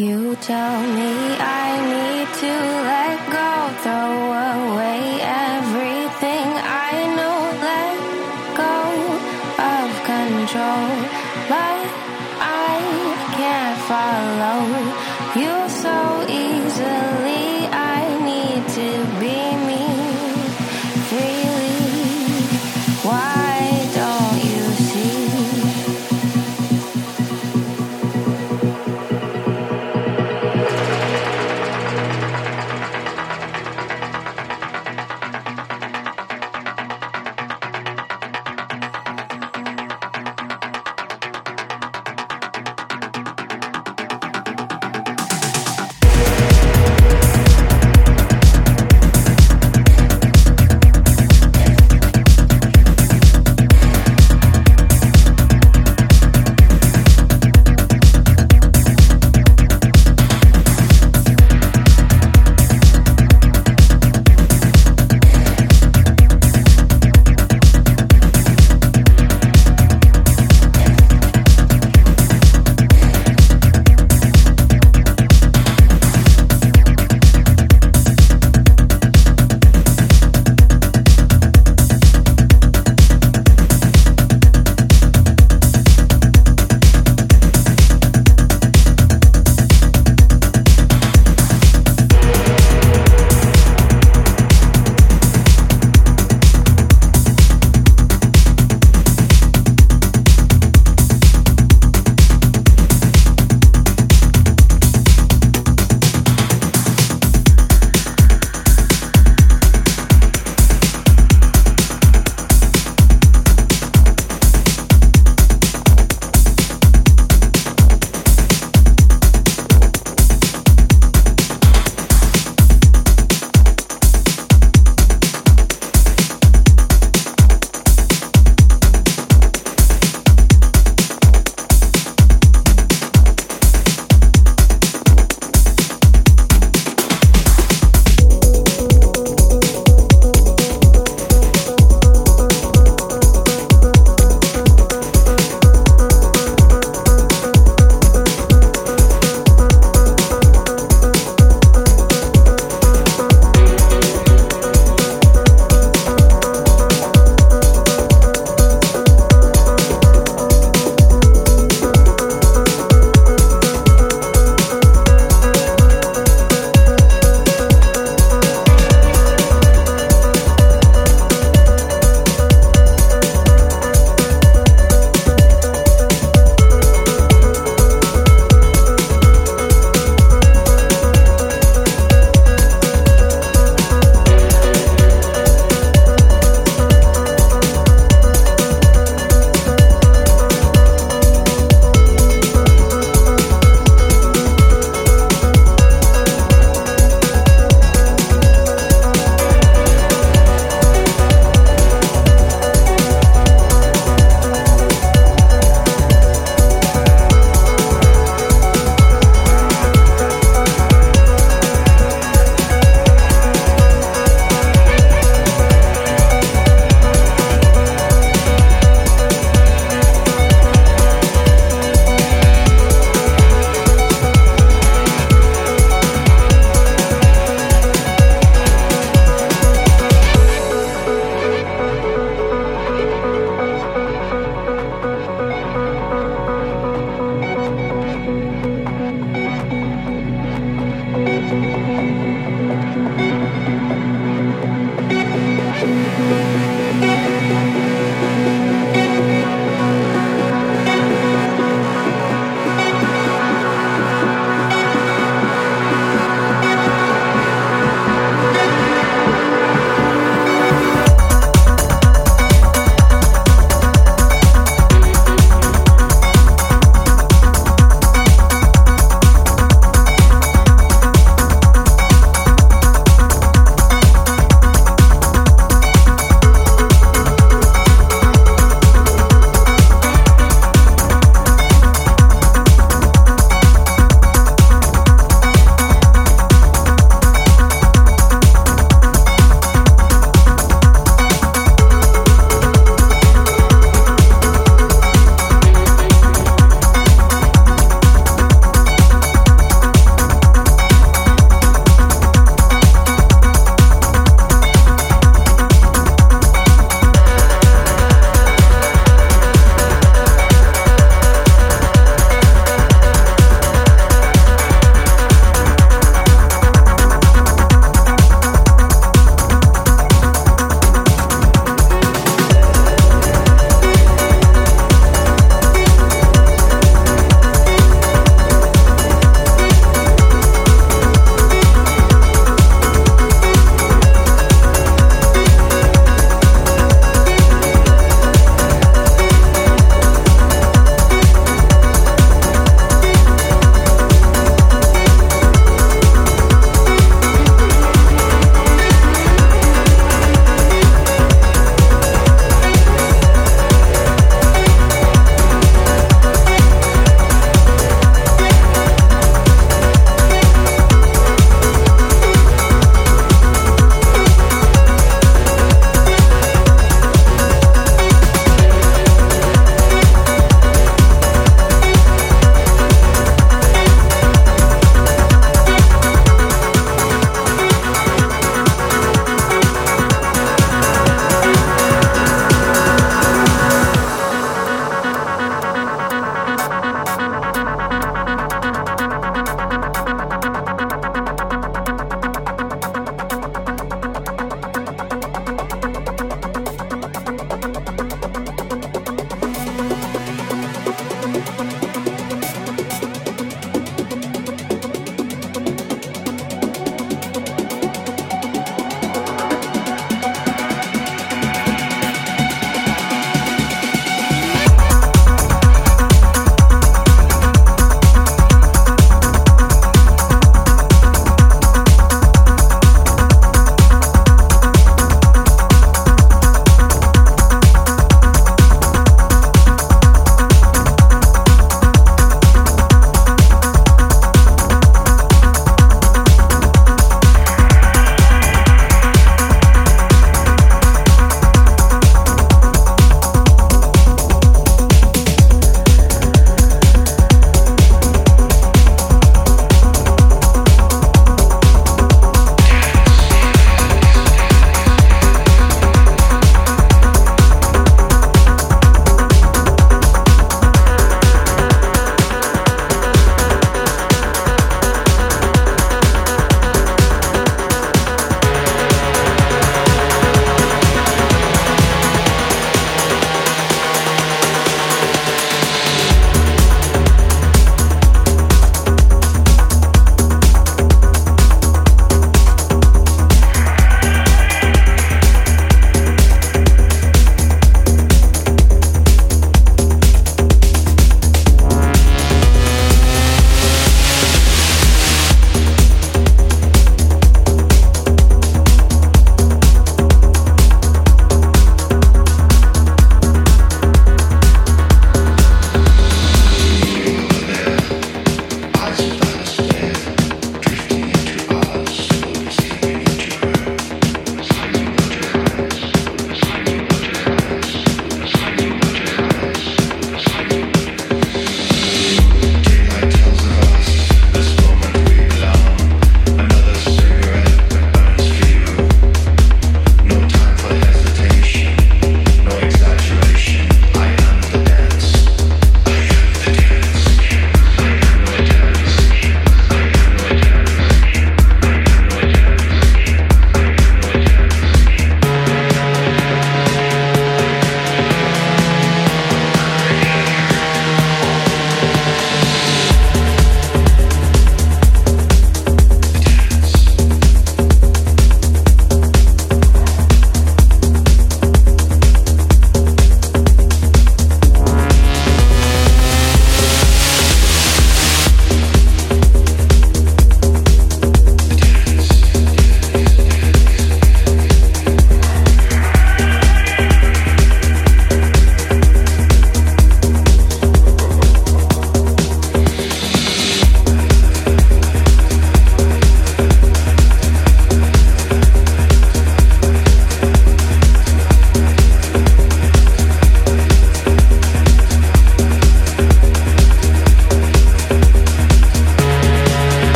You tell me I need to let go, throw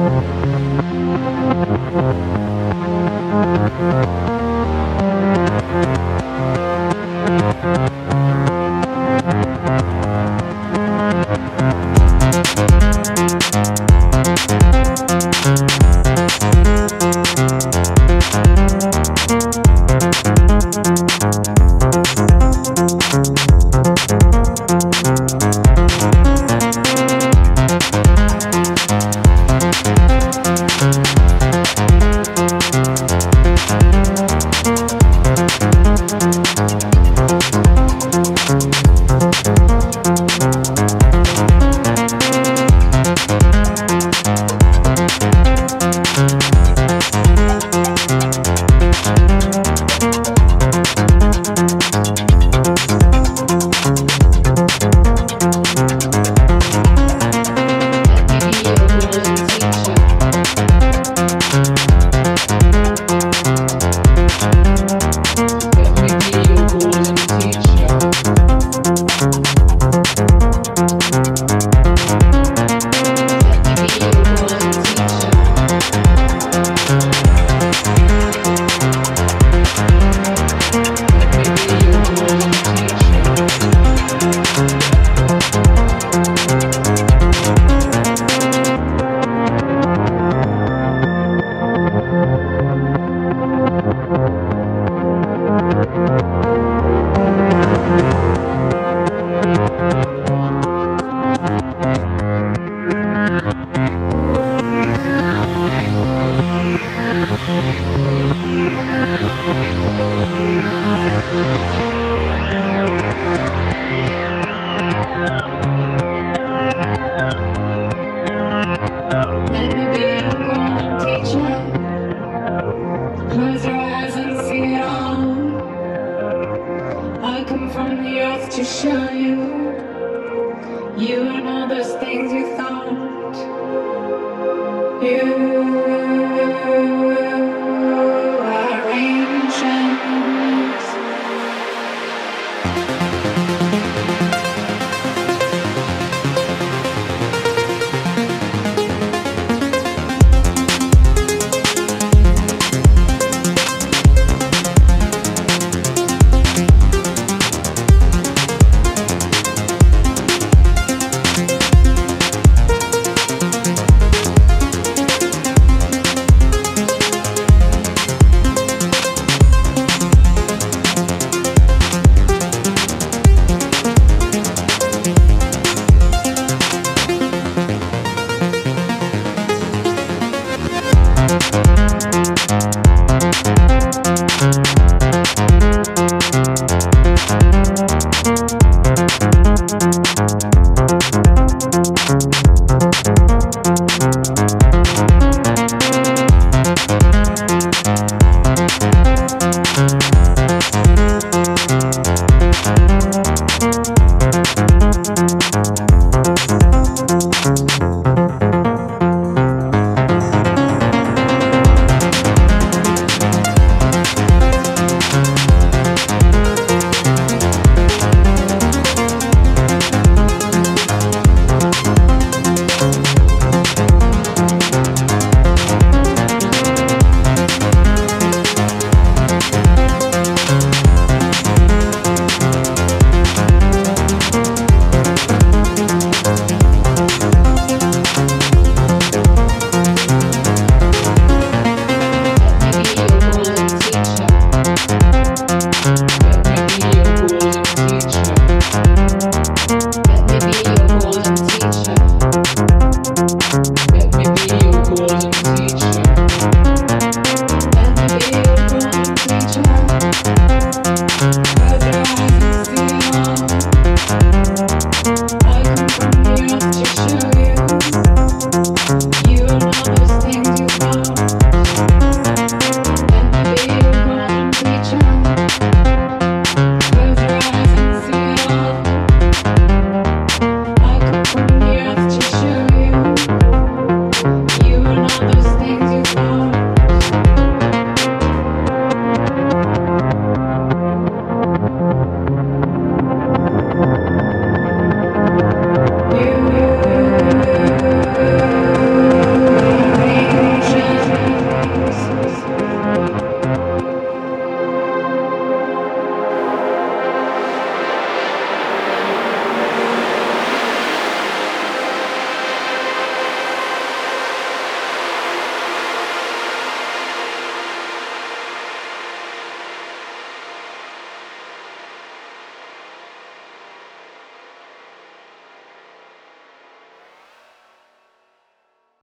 Thank